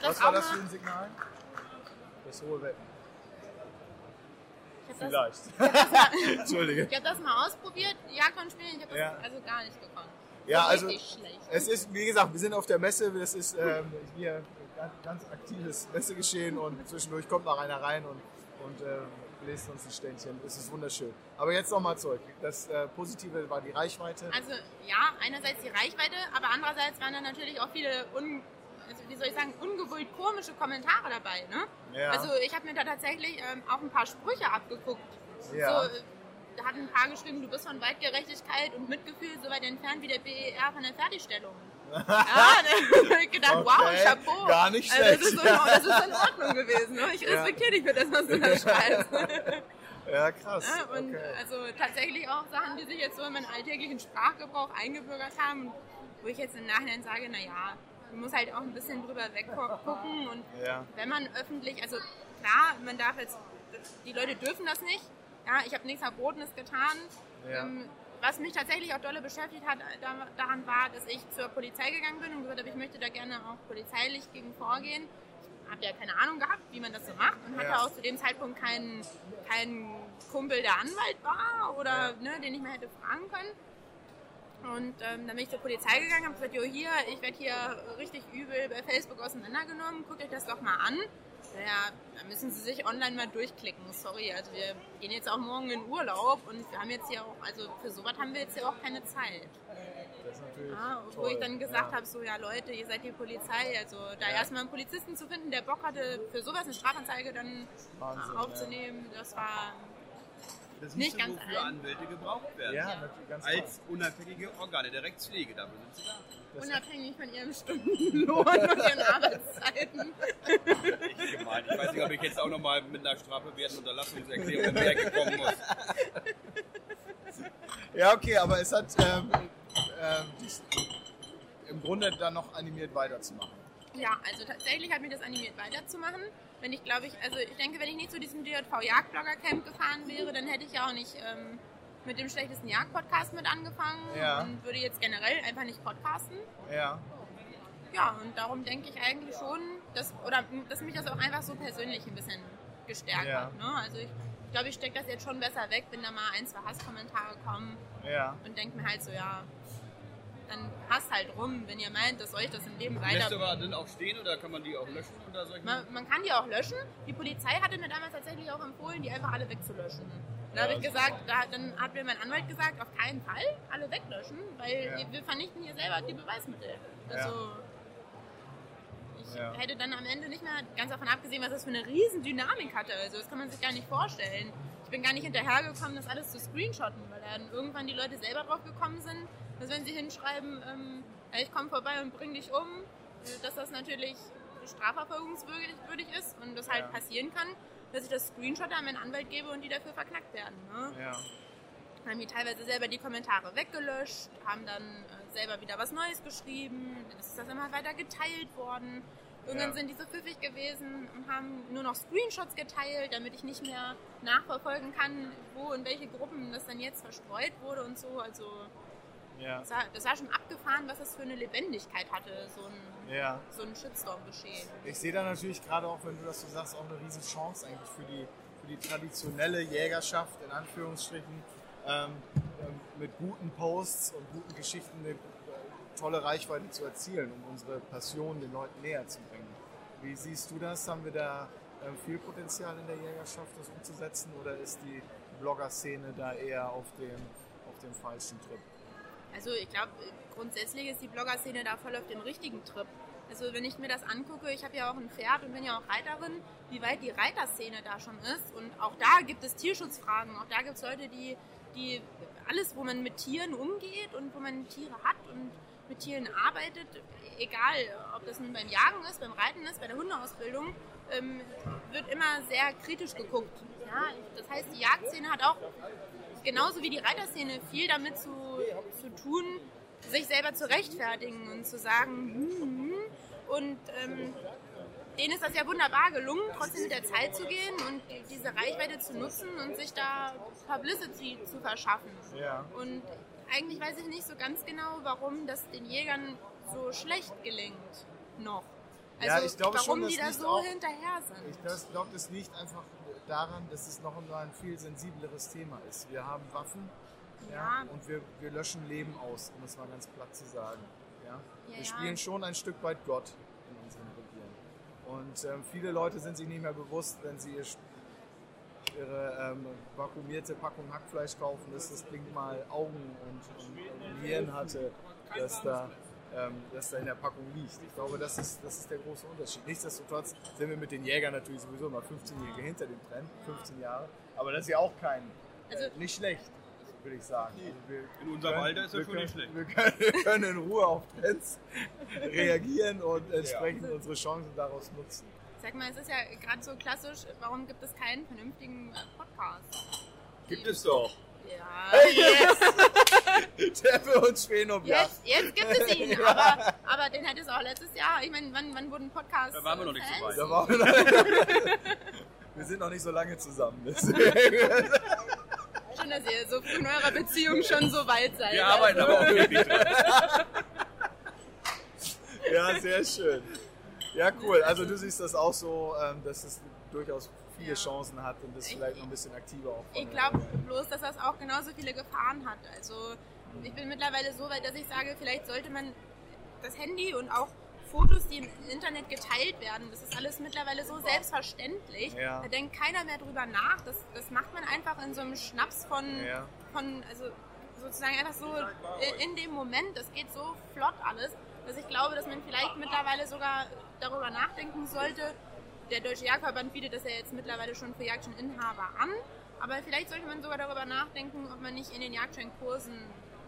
Was war das für ein Signal? Das hohe Wetten. Ich Vielleicht. Entschuldige. Ich habe das mal ausprobiert, Jakon spielen, ich habe das Ja. also gar nicht gekonnt. Ja, So also es ist, wie gesagt, wir sind auf der Messe, das ist ähm, hier ganz, ganz aktives Messegeschehen und zwischendurch kommt noch einer rein und, und ähm, bläst uns ein Ständchen. Es ist wunderschön. Aber jetzt nochmal zurück. Das äh, Positive war die Reichweite. Also ja, einerseits die Reichweite, aber andererseits waren da natürlich auch viele, un, also wie soll ich sagen, ungewollt komische Kommentare dabei. Ne? Ja. Also ich habe mir da tatsächlich ähm, auch ein paar Sprüche abgeguckt. Ja. So, da hat ein paar geschrieben, du bist von Weitgerechtigkeit und Mitgefühl so weit entfernt wie der BER von der Fertigstellung. ja, da habe ich gedacht, wow, Okay, Chapeau. gar nicht Also das, schlecht. ist so, das ist in Ordnung gewesen. Ne? Ich respektiere dich für das, was du da schreibst. Ja, krass. Ja, und okay. also tatsächlich auch Sachen, die sich jetzt so in meinen alltäglichen Sprachgebrauch eingebürgert haben, wo ich jetzt im Nachhinein sage, naja, man muss halt auch ein bisschen drüber weggucken und Ja. wenn man öffentlich, also klar, man darf jetzt, die Leute dürfen das nicht, ja, ich habe nichts Verbotenes getan. Ja. Ähm, was mich tatsächlich auch dolle beschäftigt hat, da, daran war, dass ich zur Polizei gegangen bin und gesagt habe, ich möchte da gerne auch polizeilich gegen vorgehen. Ich habe ja keine Ahnung gehabt, wie man das so macht und hatte Ja. auch zu dem Zeitpunkt keinen, keinen Kumpel, der Anwalt war oder ne, den ich mal hätte fragen können. Und ähm, dann bin ich zur Polizei gegangen, habe gesagt, jo hier, ich werde hier richtig übel bei Facebook auseinandergenommen, guckt euch das doch mal an. Naja, da müssen Sie sich online mal durchklicken. Sorry, also wir gehen jetzt auch morgen in Urlaub und wir haben jetzt hier auch, also für sowas haben wir jetzt hier auch keine Zeit. Das ist natürlich Ja, wo toll. ich dann gesagt ja. habe, so ja Leute, ihr seid die Polizei, also da erstmal einen Polizisten zu finden, der Bock hatte, für sowas eine Strafanzeige dann Wahnsinn, aufzunehmen, das war Das Nicht ganz wofür allen. Anwälte gebraucht werden. Ja, natürlich, ganz Als unabhängige Organe der Rechtspflege, dafür sind sie da. Unabhängig von ihrem Stundenlohn und ihren Arbeitszeiten. Ich gemeint. Ich weiß nicht, ob ich jetzt auch nochmal mit einer strafbewährten Unterlassungserklärung in die Ecke kommen muss. Ja, okay, aber es hat ähm, dich im Grunde dann noch animiert weiterzumachen. Ja, also tatsächlich hat mich das animiert weiterzumachen. Wenn ich glaube ich, also ich denke, wenn ich nicht zu diesem DJV Jagdblogger Camp gefahren wäre, dann hätte ich ja auch nicht ähm, mit dem schlechtesten Jagd-Podcast mit angefangen Ja. und würde jetzt generell einfach nicht podcasten. Ja, Ja, und darum denke ich eigentlich schon, dass, oder dass mich das auch einfach so persönlich ein bisschen gestärkt Ja. hat. Ne? Also ich glaube, ich stecke das jetzt schon besser weg, wenn da mal ein, zwei Hasskommentare kommen ja. und denke mir halt so, ja, dann passt halt rum, wenn ihr meint, dass euch das im Leben Lässt weiter... aber dann auch stehen oder kann man die auch löschen unter solchen? Man, man kann die auch löschen. Die Polizei hatte mir damals tatsächlich auch empfohlen, die einfach alle wegzulöschen. Da Ja, habe ich gesagt, da, dann hat mir mein Anwalt gesagt, auf keinen Fall alle weglöschen, weil Ja. wir vernichten hier selber die Beweismittel. Also ich Ja. hätte dann am Ende nicht mehr, ganz davon abgesehen, was das für eine riesen Dynamik hatte. Also das kann man sich gar nicht vorstellen. Ich bin gar nicht hinterhergekommen, das alles zu screenshotten, weil dann irgendwann die Leute selber drauf gekommen sind, dass wenn sie hinschreiben, ähm, ich komme vorbei und bring dich um, äh, dass das natürlich strafverfolgungswürdig würdig ist und das halt Ja. passieren kann, dass ich das Screenshot an meinen Anwalt gebe und die dafür verknackt werden. Ne? Ja. haben die teilweise selber die Kommentare weggelöscht, haben dann äh, selber wieder was Neues geschrieben, dann ist das immer weiter geteilt worden. Irgendwann Ja. sind die so pfiffig gewesen und haben nur noch Screenshots geteilt, damit ich nicht mehr nachverfolgen kann, wo in welche Gruppen das dann jetzt verstreut wurde und so. Also Ja. das war, das war schon abgefahren, was das für eine Lebendigkeit hatte, so ein, Ja. so ein Shitstorm-Geschehen. Ich sehe da natürlich gerade auch, wenn du das so sagst, auch eine riesen Chance eigentlich für die, für die traditionelle Jägerschaft, in Anführungsstrichen, ähm, ähm, mit guten Posts und guten Geschichten eine tolle Reichweite zu erzielen, um unsere Passion den Leuten näher zu bringen. Wie siehst du das? Haben wir da ähm, viel Potenzial in der Jägerschaft, das umzusetzen, oder ist die Blogger-Szene da eher auf dem, auf dem falschen Trip? Also ich glaube, grundsätzlich ist die Blogger-Szene da voll auf dem richtigen Trip. Also wenn ich mir das angucke, ich habe ja auch ein Pferd und bin ja auch Reiterin, wie weit die Reiterszene da schon ist. Und auch da gibt es Tierschutzfragen. Auch da gibt es Leute, die, die alles, wo man mit Tieren umgeht und wo man Tiere hat und mit Tieren arbeitet, egal ob das nun beim Jagen ist, beim Reiten ist, bei der Hundeausbildung, ähm, wird immer sehr kritisch geguckt. Ja, das heißt, die Jagdszene hat auch genauso wie die Reiterszene viel damit zu, zu tun, sich selber zu rechtfertigen und zu sagen, hm, hm. und ähm, denen ist das ja wunderbar gelungen, trotzdem mit der Zeit zu gehen und die, diese Reichweite zu nutzen und sich da Publicity zu verschaffen. Ja. Und eigentlich weiß ich nicht so ganz genau, warum das den Jägern so schlecht gelingt noch. Also Ja, ich glaube warum schon, das die da so auch- hinterher sind. Ich glaube, das liegt einfach daran, dass es noch ein viel sensibleres Thema ist. Wir haben Waffen ja, Ja. und wir, wir löschen Leben aus, um es mal ganz platt zu sagen. Ja? Ja, wir spielen schon ein Stück weit Gott in unserem Regieren. Und ähm, viele Leute sind sich nicht mehr bewusst, wenn sie ihr, ihre ähm, vakuumierte Packung Hackfleisch kaufen, dass das Ding mal Augen und, und, Hirn hatte, dass da, ähm, dass da in der Packung liegt. Ich glaube, das ist, das ist der große Unterschied. Nichtsdestotrotz sind wir mit den Jägern natürlich sowieso immer 15-Jährige hinter dem Trend, 15 Jahre. Aber das ist ja auch kein, Also- äh, nicht schlecht, würde ich sagen. Also wir In unserem können- Alter ist das schon nicht schlecht. Wir können, wir können in Ruhe auf Trends reagieren und entsprechend unsere Chancen daraus nutzen. Sag mal, es ist ja gerade so klassisch, warum gibt es keinen vernünftigen Podcast? Gibt es doch. Ja, Yes! Der für uns stehen und jetzt, jetzt gibt es ihn, aber, aber den hätte es auch letztes Jahr. Ich meine, wann, wann wurden Podcasts? Da waren wir noch nicht so weit. Da waren wir, noch, wir sind noch nicht so lange zusammen. Schön, dass ihr so früh in eurer Beziehung schon so weit seid. Wir arbeiten aber auch wirklich. Ja, sehr schön. Ja, cool. Also du siehst das auch so, ähm, dass es durchaus viele Ja. Chancen hat und das Ich- vielleicht noch ein bisschen aktiver auch. Ich glaube bloß, dass das auch genauso viele Gefahren hat. Also ich bin mittlerweile so weit, dass ich sage, vielleicht sollte man das Handy und auch Fotos, die im Internet geteilt werden, das ist alles mittlerweile so selbstverständlich. Ja. Da denkt keiner mehr drüber nach. Das, das macht man einfach in so einem Schnaps von, Ja. von also sozusagen einfach so in- in dem Moment. Das geht so flott alles, dass ich glaube, dass man vielleicht mittlerweile sogar darüber nachdenken sollte. Der Deutsche Jagdverband bietet das ja jetzt mittlerweile schon für Jagdschein-Inhaber an, Aber vielleicht sollte man sogar darüber nachdenken, ob man nicht in den Jagdscheinkursen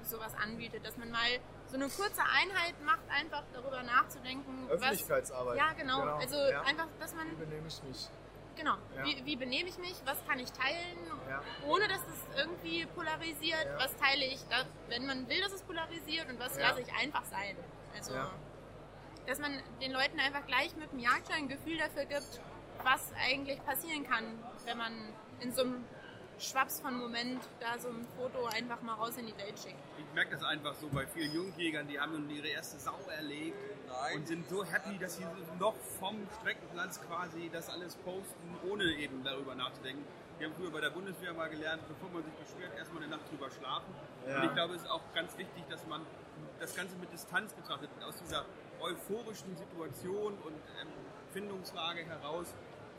sowas anbietet, dass man mal so eine kurze Einheit macht, einfach darüber nachzudenken. Öffentlichkeitsarbeit. Was, ja, genau. genau. Also ja. einfach, dass man. Wie benehme ich mich? Genau. Ja. Wie, wie, benehme ich mich? Was kann ich teilen, ja. ohne dass es irgendwie polarisiert? Was teile ich, da, wenn man will, dass es polarisiert und was lasse ich einfach sein? Also, dass man den Leuten einfach gleich mit dem Jagdschein ein Gefühl dafür gibt, was eigentlich passieren kann, wenn man in so einem Schwaps von Moment da so ein Foto einfach mal raus in die Welt schickt. Ich merke das einfach so bei vielen Jungjägern, die haben nun ihre erste Sau erlegt Nein. und sind so happy, dass sie noch vom Streckenplatz quasi das alles posten, ohne eben darüber nachzudenken. Wir haben früher bei der Bundeswehr mal gelernt, bevor man sich beschwert, erstmal eine Nacht drüber schlafen. Ja. Und ich glaube, es ist auch ganz wichtig, dass man das Ganze mit Distanz betrachtet, aus dieser euphorischen Situation und Empfindungslage heraus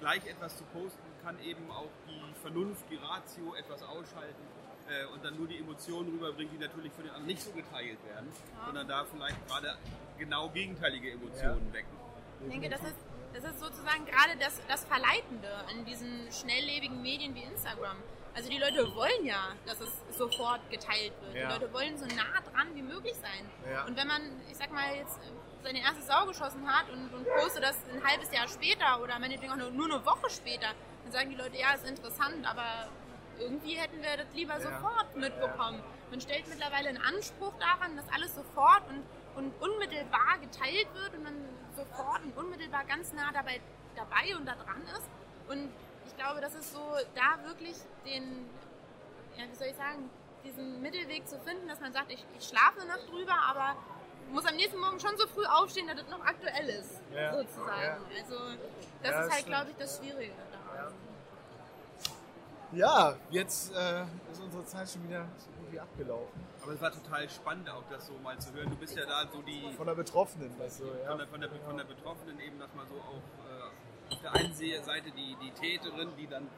gleich etwas zu posten, kann eben auch die Vernunft, die Ratio etwas ausschalten äh, und dann nur die Emotionen rüberbringen, die natürlich für den anderen nicht so geteilt werden, ja. sondern da vielleicht gerade genau gegenteilige Emotionen ja. wecken. Ich denke, das ist, das ist sozusagen gerade das, das Verleitende an diesen schnelllebigen Medien wie Instagram. Also die Leute wollen ja, dass es sofort geteilt wird. Ja. Die Leute wollen so nah dran wie möglich sein. Und wenn man, ich sag mal jetzt seine erste Sau geschossen hat und, und postet das ein halbes Jahr später oder meinetwegen auch nur, nur eine Woche später, dann sagen die Leute, ja, ist interessant, aber irgendwie hätten wir das lieber ja. sofort mitbekommen. Man stellt mittlerweile einen Anspruch daran, dass alles sofort und, und unmittelbar geteilt wird und man sofort und unmittelbar ganz nah dabei, dabei und da dran ist. Und ich glaube, das ist so, da wirklich den, ja, wie soll ich sagen, diesen Mittelweg zu finden, dass man sagt, ich, ich schlafe eine Nacht drüber, aber muss am nächsten Morgen schon so früh aufstehen, dass das noch aktuell ist, ja. sozusagen. Ja. Also das ja, ist halt, glaube ich, das Schwierige. Ja, jetzt äh, ist unsere Zeit schon wieder so gut wie abgelaufen. Aber es war total spannend, auch das so mal zu hören. Du bist ja da so die... Von der Betroffenen, weißt du, ja. Von der, von der, von der Betroffenen eben, dass man so auch äh, auf der einen Seite die, die Täterin, die dann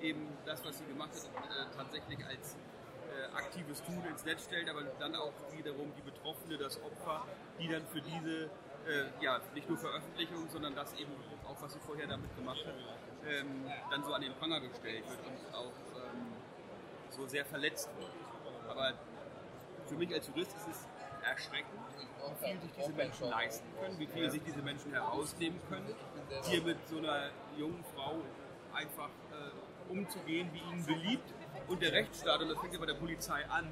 eben das, was sie gemacht hat, äh, tatsächlich als äh, aktives Tun ins Netz stellt, aber dann auch wiederum die Betroffene, das Opfer, die dann für diese, äh, ja, nicht nur Veröffentlichung, sondern das eben auch, was sie vorher damit gemacht hat, ähm, dann so an den Pranger gestellt wird und auch ähm, so sehr verletzt wird. Aber für mich als Jurist ist es erschreckend, wie viel sich diese Menschen leisten können, wie viel sich diese Menschen herausnehmen können, hier mit so einer jungen Frau einfach äh, umzugehen, wie ihnen beliebt und der Rechtsstaat, und das fängt ja bei der Polizei an,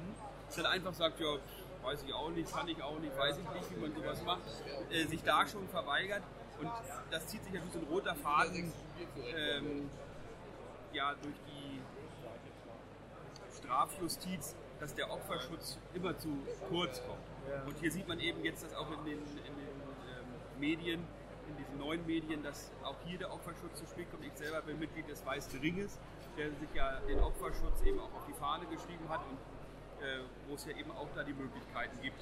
dann einfach sagt, ja, weiß ich auch nicht, kann ich auch nicht, weiß ich nicht, wie man sowas macht, äh, sich da schon verweigert. Und das zieht sich ja wie so ein roter Faden ähm, ja, durch die Strafjustiz, dass der Opferschutz immer zu kurz kommt. Und hier sieht man eben jetzt, dass auch in den, in den ähm, Medien, in diesen neuen Medien, dass auch hier der Opferschutz zu spät kommt. Ich selber bin Mitglied des Weißen Ringes der sich ja den Opferschutz eben auch auf die Fahne geschrieben hat und äh, wo es ja eben auch da die Möglichkeiten gibt,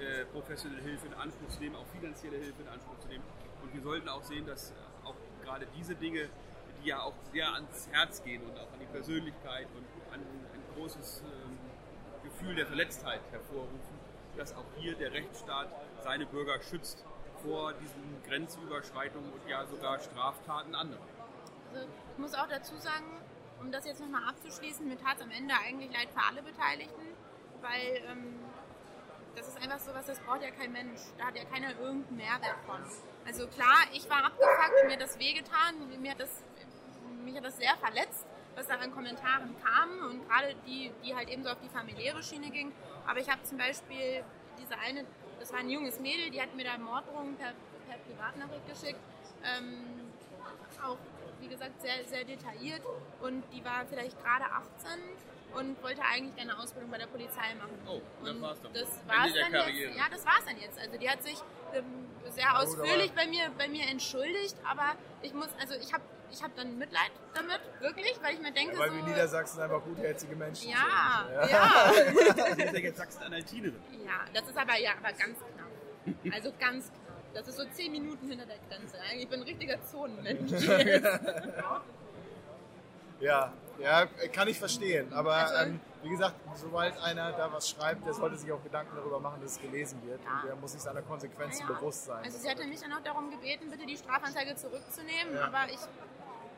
äh, professionelle Hilfe in Anspruch zu nehmen, auch finanzielle Hilfe in Anspruch zu nehmen. Und wir sollten auch sehen, dass auch gerade diese Dinge, die ja auch sehr ans Herz gehen und auch an die Persönlichkeit und an ein großes ähm, Gefühl der Verletztheit hervorrufen, dass auch hier der Rechtsstaat seine Bürger schützt vor diesen Grenzüberschreitungen und ja sogar Straftaten anderer. Also ich muss auch dazu sagen, um das jetzt nochmal abzuschließen, mir tat es am Ende eigentlich leid für alle Beteiligten, weil ähm, das ist einfach so was, das braucht ja kein Mensch. Da hat ja keiner irgendeinen Mehrwert von. Also klar, ich war abgefuckt, mir hat das wehgetan, mir hat das, mich hat das sehr verletzt, was da an Kommentaren kam und gerade die, die halt eben so auf die familiäre Schiene ging. Aber ich habe zum Beispiel diese eine, das war ein junges Mädel, die hat mir da Morddrohungen per, per Privatnachricht geschickt. Ähm, auch wie gesagt, sehr, sehr detailliert und die war vielleicht gerade 18 und wollte eigentlich eine Ausbildung bei der Polizei machen. Oh, das war's dann. Das war's dann jetzt. Ja, das war's dann jetzt. Also die hat sich ähm, sehr oh, ausführlich bei mir, bei mir entschuldigt, aber ich muss, also ich habe ich habe dann Mitleid damit, wirklich, weil ich mir denke, ja, weil so, wir Niedersachsen einfach gutherzige Menschen ja, sind. Ja, ja. Sie ist ja jetzt Sachsen-Anhaltinerin. Ja, das ist aber ja, aber ganz knapp. Also ganz knapp. Das ist so zehn Minuten hinter der Grenze. Ich bin ein richtiger Zonenmensch. ja, ja, kann ich verstehen. Aber also, ähm, wie gesagt, sobald einer da was schreibt, der sollte sich auch Gedanken darüber machen, dass es gelesen wird. Ja. Und der muss sich seiner Konsequenzen ja. bewusst sein. Also sie hatte mich dann auch darum gebeten, bitte die Strafanzeige zurückzunehmen. Ja. Aber ich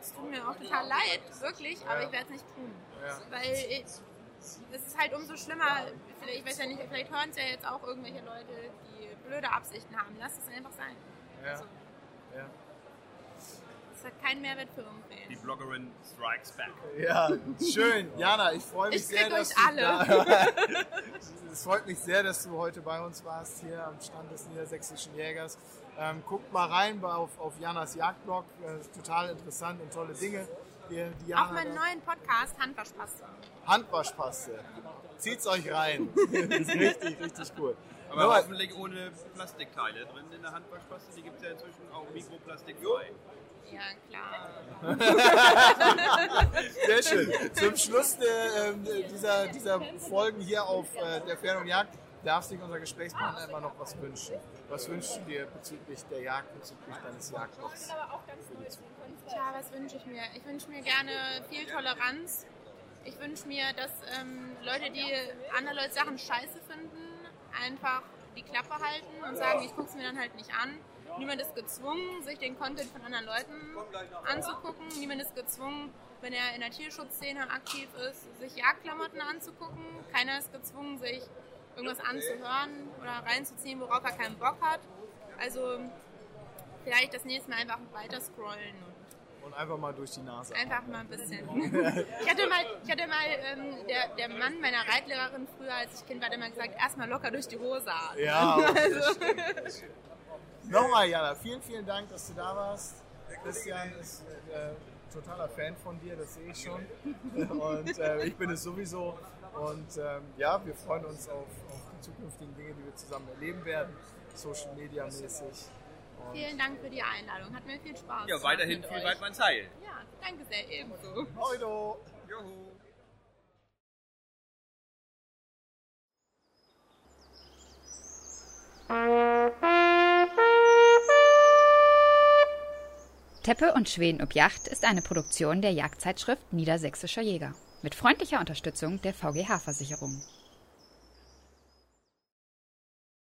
es tut mir auch total leid, wirklich, aber ich werde es nicht tun. Ja. Weil ich, es ist halt umso schlimmer, vielleicht, ich weiß ja nicht, vielleicht hören es ja jetzt auch irgendwelche Leute, die blöde Absichten haben. Lass es einfach sein. Ja. Also, Ja. Hat keinen Mehrwert für irgendwen. Die Bloggerin strikes back. Ja, schön. Jana, ich freue mich Ich sehr, dass euch du alle. Es freut mich sehr, dass du heute bei uns warst, hier am Stand des Niedersächsischen Jägers. Ähm, guckt mal rein auf, auf Janas Jagdblog. Äh, total interessant und tolle Dinge. Die, die Auch Jana meinen da- neuen Podcast Handwaschpaste. Handwaschpaste. Zieht's euch rein. ist richtig, richtig cool. Aber Nochmal, hoffentlich ohne Plastikteile drin in der Handwaschpaste. Die gibt es ja inzwischen auch mikroplastikfrei. Ja, klar. Sehr schön. Zum Schluss der, ähm, dieser, dieser Folgen hier auf äh, der Fern- und Jagd darf sich unser Gesprächspartner immer noch was wünschen. Was wünschst du dir bezüglich der Jagd, bezüglich deines Jagdlochs? Tja, was wünsche ich mir? Ich wünsche mir gerne viel Toleranz. Ich wünsche mir, dass ähm, Leute, die andere Leute Sachen scheiße finden, einfach die Klappe halten und sagen, ich gucke es mir dann halt nicht an. Niemand ist gezwungen, sich den Content von anderen Leuten anzugucken. Niemand ist gezwungen, wenn er in der Tierschutzszene aktiv ist, sich Jagdklamotten anzugucken. Keiner ist gezwungen, sich irgendwas anzuhören oder reinzuziehen, worauf er keinen Bock hat. Also vielleicht das nächste Mal einfach weiter scrollen Und einfach mal durch die Nase. Einfach mal ein bisschen. Ich hatte mal, ich hatte mal ähm, der, der Mann meiner Reitlehrerin früher, als ich Kind war, hat immer gesagt, erstmal locker durch die Hose. Ja, Also, Nochmal, Jana, vielen, vielen Dank, dass du da warst. Christian ist äh, totaler Fan von dir, das sehe ich schon. Und äh, ich bin es sowieso. Und ähm, ja, wir freuen uns auf, auf die zukünftigen Dinge, die wir zusammen erleben werden, Social Media mäßig. Und vielen Dank für die Einladung. Hat mir viel Spaß Ja, gemacht weiterhin mit viel euch. Weidmanns Heil. Ja, danke sehr ebenso. Oido! Juhu. Teppe und Schweden ob Yacht ist eine Produktion der Jagdzeitschrift Niedersächsischer Jäger mit freundlicher Unterstützung der VGH-Versicherung.